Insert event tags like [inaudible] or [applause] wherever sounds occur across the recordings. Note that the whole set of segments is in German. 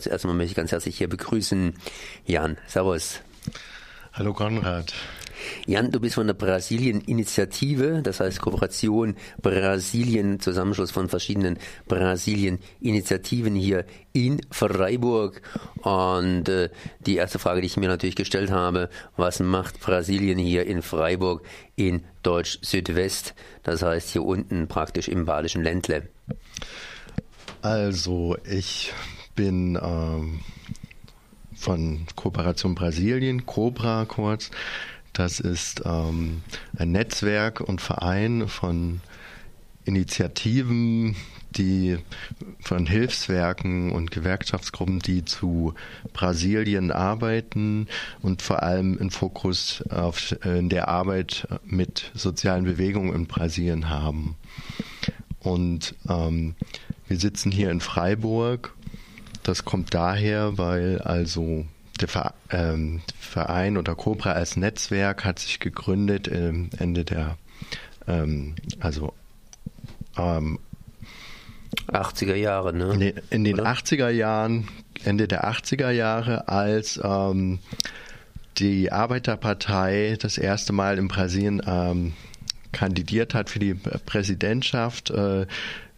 Zuerst einmal möchte ich ganz herzlich hier begrüßen Jan. Servus. Hallo Konrad. Jan, du bist von der Brasilien-Initiative, das heißt Kooperation Brasilien, Zusammenschluss von verschiedenen Brasilien-Initiativen hier in Freiburg. Und äh, die erste Frage, die ich mir natürlich gestellt habe, was macht Brasilien hier in Freiburg in Deutsch-Südwest, das heißt hier unten praktisch im badischen Ländle? Also ich bin ähm, von Kooperation Brasilien, Cobra kurz. Das ist ähm, ein Netzwerk und Verein von Initiativen, die von Hilfswerken und Gewerkschaftsgruppen, die zu Brasilien arbeiten und vor allem einen Fokus auf in der Arbeit mit sozialen Bewegungen in Brasilien haben. Und ähm, wir sitzen hier in Freiburg das kommt daher, weil also der ähm, Verein oder Cobra als Netzwerk hat sich gegründet ähm, Ende der, ähm, also ähm, 80er Jahre, ne? In den, den 80er Jahren, Ende der 80er Jahre, als ähm, die Arbeiterpartei das erste Mal in Brasilien ähm, kandidiert hat für die Präsidentschaft. Äh,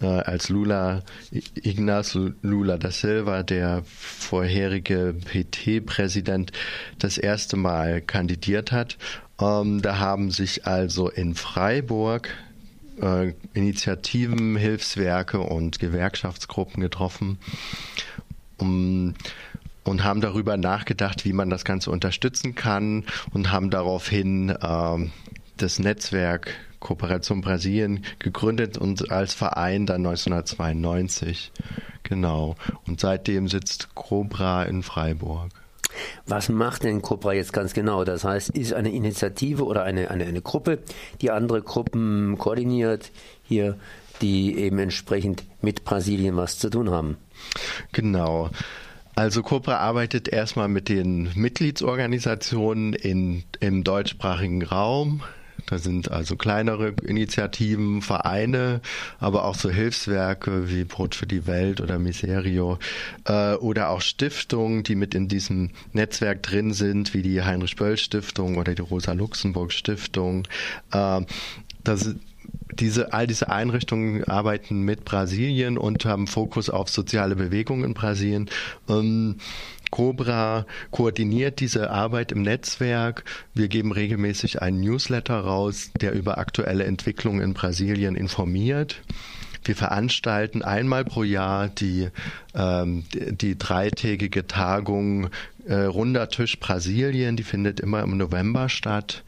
äh, als Lula, Ignacio Lula da Silva, der vorherige PT-Präsident, das erste Mal kandidiert hat. Ähm, da haben sich also in Freiburg äh, Initiativen, Hilfswerke und Gewerkschaftsgruppen getroffen. Um, und haben darüber nachgedacht, wie man das Ganze unterstützen kann und haben daraufhin äh, das Netzwerk Kooperation Brasilien gegründet und als Verein dann 1992. Genau. Und seitdem sitzt Cobra in Freiburg. Was macht denn Cobra jetzt ganz genau? Das heißt, ist eine Initiative oder eine, eine, eine Gruppe, die andere Gruppen koordiniert, hier, die eben entsprechend mit Brasilien was zu tun haben? Genau. Also Cobra arbeitet erstmal mit den Mitgliedsorganisationen in, im deutschsprachigen Raum, da sind also kleinere Initiativen, Vereine, aber auch so Hilfswerke wie Brot für die Welt oder Miserio äh, oder auch Stiftungen, die mit in diesem Netzwerk drin sind, wie die Heinrich-Böll-Stiftung oder die Rosa-Luxemburg-Stiftung. Das diese, all diese Einrichtungen arbeiten mit Brasilien und haben Fokus auf soziale Bewegungen in Brasilien. Ähm, Cobra koordiniert diese Arbeit im Netzwerk. Wir geben regelmäßig einen Newsletter raus, der über aktuelle Entwicklungen in Brasilien informiert. Wir veranstalten einmal pro Jahr die, ähm, die dreitägige Tagung äh, Runder Tisch Brasilien. Die findet immer im November statt.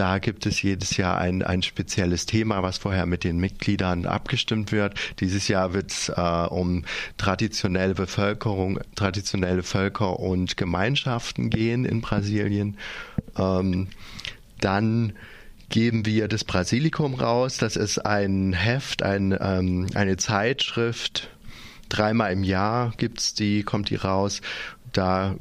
Da gibt es jedes Jahr ein, ein spezielles Thema, was vorher mit den Mitgliedern abgestimmt wird. Dieses Jahr wird es äh, um traditionelle Bevölkerung, traditionelle Völker und Gemeinschaften gehen in Brasilien. Ähm, dann geben wir das Brasilikum raus. Das ist ein Heft, ein, ähm, eine Zeitschrift. Dreimal im Jahr gibt's die, kommt die raus. Da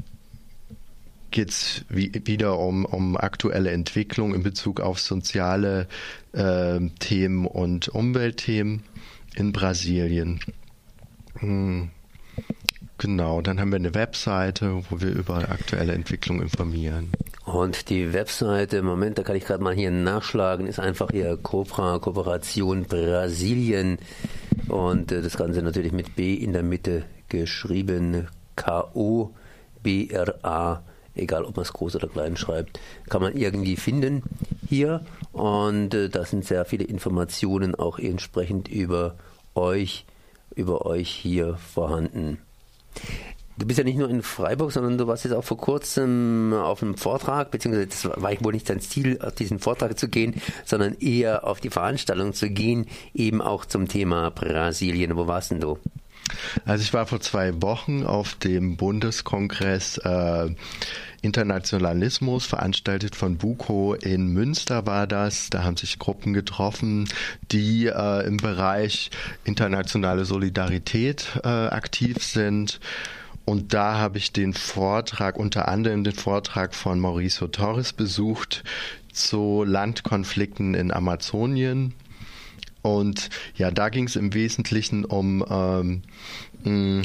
geht es wieder um, um aktuelle Entwicklung in Bezug auf soziale äh, Themen und Umweltthemen in Brasilien. Hm. Genau, dann haben wir eine Webseite, wo wir über aktuelle Entwicklung informieren. Und die Webseite, Moment, da kann ich gerade mal hier nachschlagen, ist einfach hier Cobra Kooperation Brasilien. Und äh, das Ganze natürlich mit B in der Mitte geschrieben. K-O-B-R-A egal ob man es groß oder klein schreibt, kann man irgendwie finden hier. Und äh, da sind sehr viele Informationen auch entsprechend über euch, über euch hier vorhanden. Du bist ja nicht nur in Freiburg, sondern du warst jetzt auch vor kurzem auf einem Vortrag, beziehungsweise das war wohl nicht dein Ziel, auf diesen Vortrag zu gehen, sondern eher auf die Veranstaltung zu gehen, eben auch zum Thema Brasilien. Wo warst denn du? Also ich war vor zwei Wochen auf dem Bundeskongress äh, Internationalismus, veranstaltet von Buko in Münster war das. Da haben sich Gruppen getroffen, die äh, im Bereich internationale Solidarität äh, aktiv sind. Und da habe ich den Vortrag, unter anderem den Vortrag von Mauricio Torres besucht zu Landkonflikten in Amazonien. Und ja, da ging es im Wesentlichen um ähm,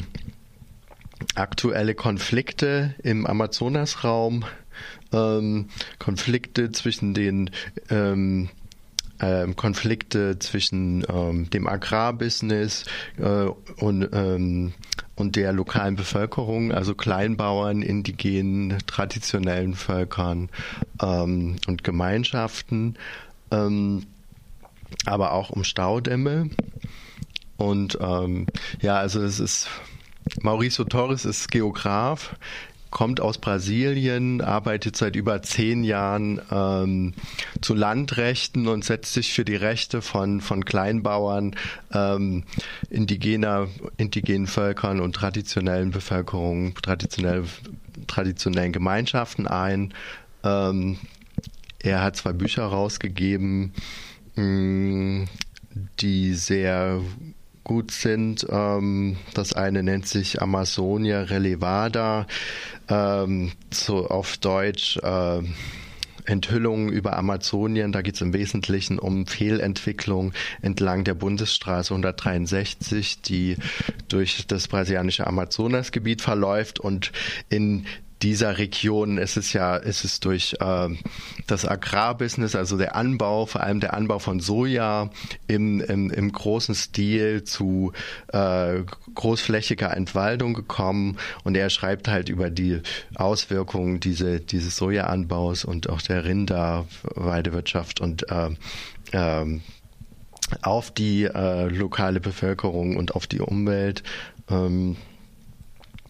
aktuelle Konflikte im Amazonasraum, ähm, Konflikte zwischen den ähm, ähm, Konflikte zwischen ähm, dem Agrarbusiness äh, und, ähm, und der lokalen Bevölkerung, also Kleinbauern, indigenen, traditionellen Völkern ähm, und Gemeinschaften, ähm, aber auch um Staudämme. Und ja, also es ist Mauricio Torres ist Geograf, kommt aus Brasilien, arbeitet seit über zehn Jahren ähm, zu Landrechten und setzt sich für die Rechte von, von Kleinbauern, ähm, indigener, indigenen Völkern und traditionellen Bevölkerungen, traditionell, traditionellen Gemeinschaften ein. Ähm, er hat zwei Bücher rausgegeben, mh, mm, die sehr gut sind. Ähm, das eine nennt sich Amazonia Relevada, ähm, so auf Deutsch äh, Enthüllungen über Amazonien. Da geht es im Wesentlichen um Fehlentwicklung entlang der Bundesstraße 163, die durch das brasilianische Amazonasgebiet verläuft und in dieser Region ist es ja, ist es durch äh, das Agrarbusiness, also der Anbau, vor allem der Anbau von Soja im, im, im großen Stil zu äh, großflächiger Entwaldung gekommen. Und er schreibt halt über die Auswirkungen diese, dieses Sojaanbaus und auch der Rinderweidewirtschaft und äh, äh, auf die äh, lokale Bevölkerung und auf die Umwelt. Ähm,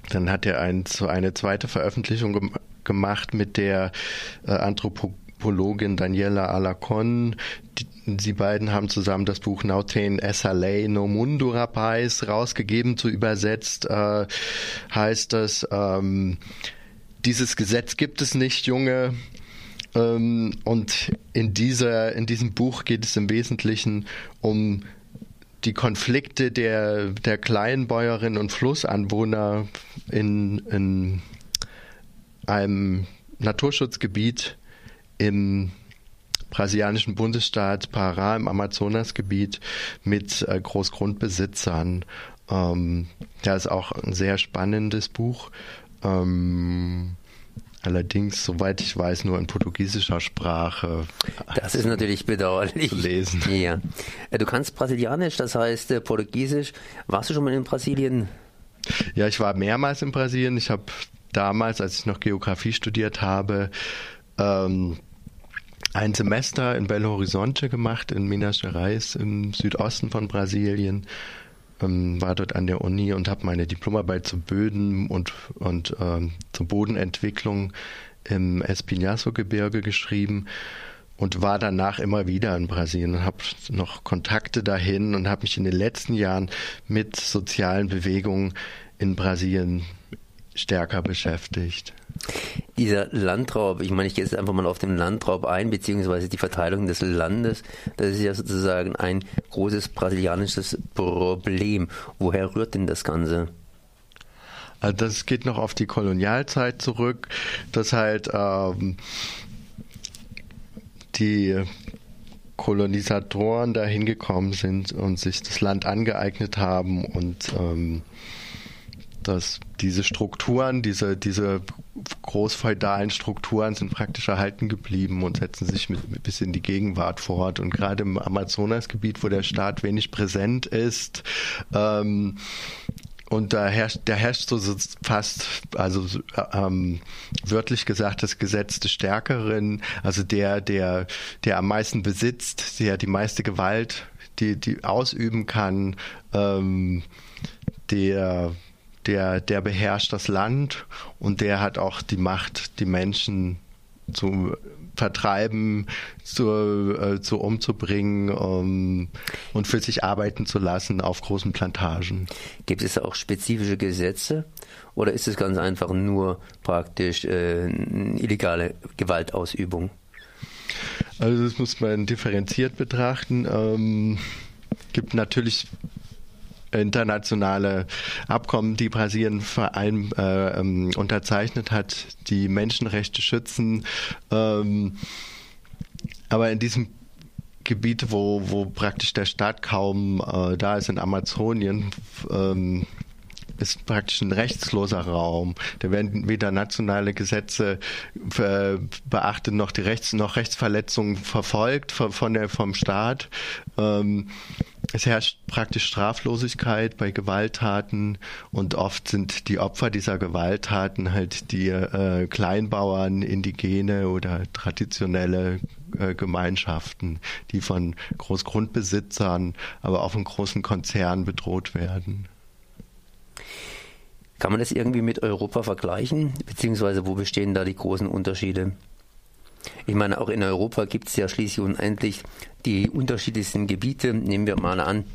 dann hat er ein, eine zweite Veröffentlichung gem gemacht mit der äh, Anthropologin Daniela Alacon. Die, Sie beiden haben zusammen das Buch Nautain Essalei no Mundo Rapaz rausgegeben, zu übersetzt äh, heißt das, ähm, dieses Gesetz gibt es nicht, Junge. Ähm, und in, dieser, in diesem Buch geht es im Wesentlichen um die Konflikte der, der Kleinbäuerinnen und Flussanwohner in, in einem Naturschutzgebiet im brasilianischen Bundesstaat Pará im Amazonasgebiet mit äh, Großgrundbesitzern. Ähm, ja, ist auch ein sehr spannendes Buch. Ähm, Allerdings, soweit ich weiß, nur in portugiesischer Sprache. Das ist natürlich bedauerlich. Zu lesen. Ja. Äh, du kannst Brasilianisch, das heißt äh, Portugiesisch. Warst du schon mal in Brasilien? Ja, ich war mehrmals in Brasilien. Ich habe damals, als ich noch Geografie studiert habe, ähm, ein Semester in Belo Horizonte gemacht, in Minas Gerais im Südosten von Brasilien ähm, war dort an der Uni und habe meine Diplomarbeit zu Böden und, und ähm, zur Bodenentwicklung im Espinhaço-Gebirge geschrieben und war danach immer wieder in Brasilien und habe noch Kontakte dahin und habe mich in den letzten Jahren mit sozialen Bewegungen in Brasilien stärker beschäftigt. Dieser Landraub, ich meine, ich gehe jetzt einfach mal auf den Landraub ein, beziehungsweise die Verteilung des Landes, das ist ja sozusagen ein großes brasilianisches Problem. Woher rührt denn das Ganze? Also das geht noch auf die Kolonialzeit zurück, dass halt ähm, die Kolonisatoren dahin gekommen sind und sich das Land angeeignet haben und ähm, dass diese Strukturen, diese, diese großfeudalen Strukturen sind praktisch erhalten geblieben und setzen sich mit, mit bis in die Gegenwart fort. Und gerade im Amazonasgebiet, wo der Staat wenig präsent ist, ähm, und da herrscht, da herrscht so fast, also ähm, wörtlich gesagt, das Gesetz des Stärkeren, also der, der, der am meisten besitzt, der die meiste Gewalt, die, die ausüben kann, ähm, der der, der beherrscht das Land und der hat auch die Macht, die Menschen zu vertreiben, zu, äh, zu umzubringen um, und für sich arbeiten zu lassen auf großen Plantagen. Gibt es auch spezifische Gesetze oder ist es ganz einfach nur praktisch äh, illegale Gewaltausübung? Also das muss man differenziert betrachten. Ähm, gibt natürlich internationale Abkommen, die Brasilien vor allem äh, ähm, unterzeichnet hat, die Menschenrechte schützen. Ähm, aber in diesem Gebiet, wo, wo praktisch der Staat kaum äh, da ist, in Amazonien, ähm, ist praktisch ein rechtsloser Raum. Da werden weder nationale Gesetze äh, beachtet noch die Rechts noch Rechtsverletzungen verfolgt von der vom Staat. Ähm, es herrscht praktisch Straflosigkeit bei Gewalttaten und oft sind die Opfer dieser Gewalttaten halt die äh, Kleinbauern, Indigene oder traditionelle äh, Gemeinschaften, die von Großgrundbesitzern, aber auch von großen Konzernen bedroht werden. Kann man das irgendwie mit Europa vergleichen? Beziehungsweise wo bestehen da die großen Unterschiede? Ich meine, auch in Europa gibt es ja schließlich und endlich die unterschiedlichsten Gebiete. Nehmen wir mal an,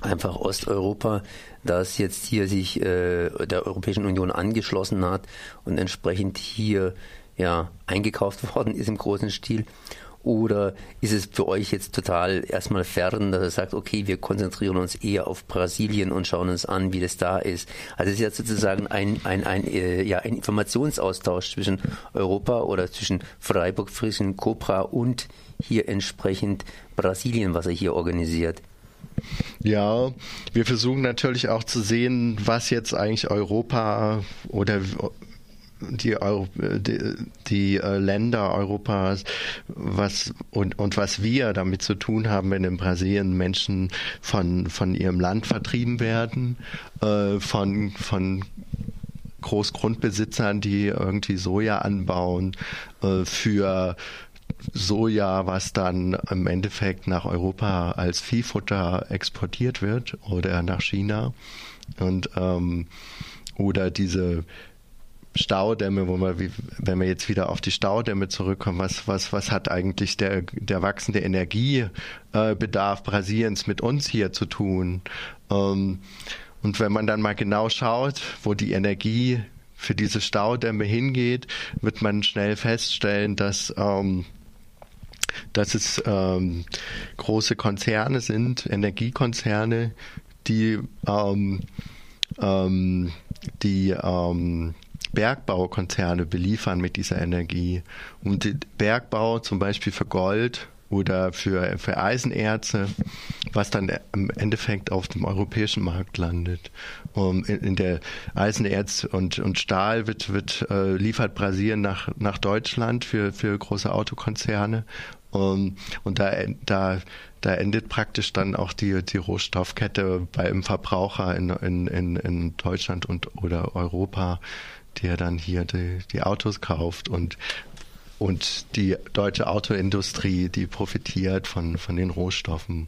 einfach Osteuropa, das jetzt hier sich äh, der Europäischen Union angeschlossen hat und entsprechend hier ja eingekauft [laughs] worden ist im großen Stil. Oder ist es für euch jetzt total erstmal fern, dass ihr sagt, okay, wir konzentrieren uns eher auf Brasilien und schauen uns an, wie das da ist? Also es ist ja sozusagen ein, ein, ein, äh, ja, ein Informationsaustausch zwischen Europa oder zwischen Freiburg, Frischen, Cobra und hier entsprechend Brasilien, was er hier organisiert. Ja, wir versuchen natürlich auch zu sehen, was jetzt eigentlich Europa oder die, die, die äh, Länder Europas was und, und was wir damit zu tun haben, wenn in Brasilien Menschen von, von ihrem Land vertrieben werden, äh, von, von Großgrundbesitzern, die irgendwie Soja anbauen, äh, für Soja, was dann im Endeffekt nach Europa als Viehfutter exportiert wird oder nach China. Und ähm, oder diese Staudämme, wo wir, wenn wir jetzt wieder auf die Staudämme zurückkommen, was, was, was hat eigentlich der, der wachsende Energiebedarf Brasiliens mit uns hier zu tun? Ähm, und wenn man dann mal genau schaut, wo die Energie für diese Staudämme hingeht, wird man schnell feststellen, dass, ähm, dass es ähm, große Konzerne sind, Energiekonzerne, die, ähm, ähm, die ähm, Bergbaukonzerne beliefern mit dieser Energie. Und Bergbau zum Beispiel für Gold oder für, für Eisenerze, was dann im Endeffekt auf dem europäischen Markt landet. Um, in, in, der Eisenerz und, und Stahl wird, wird äh, liefert Brasilien nach, nach Deutschland für, für große Autokonzerne. Um, und da, da, da endet praktisch dann auch die, die Rohstoffkette beim Verbraucher in, in, in, in Deutschland und oder Europa der dann hier die, die Autos kauft und und die deutsche Autoindustrie, die profitiert von, von den Rohstoffen.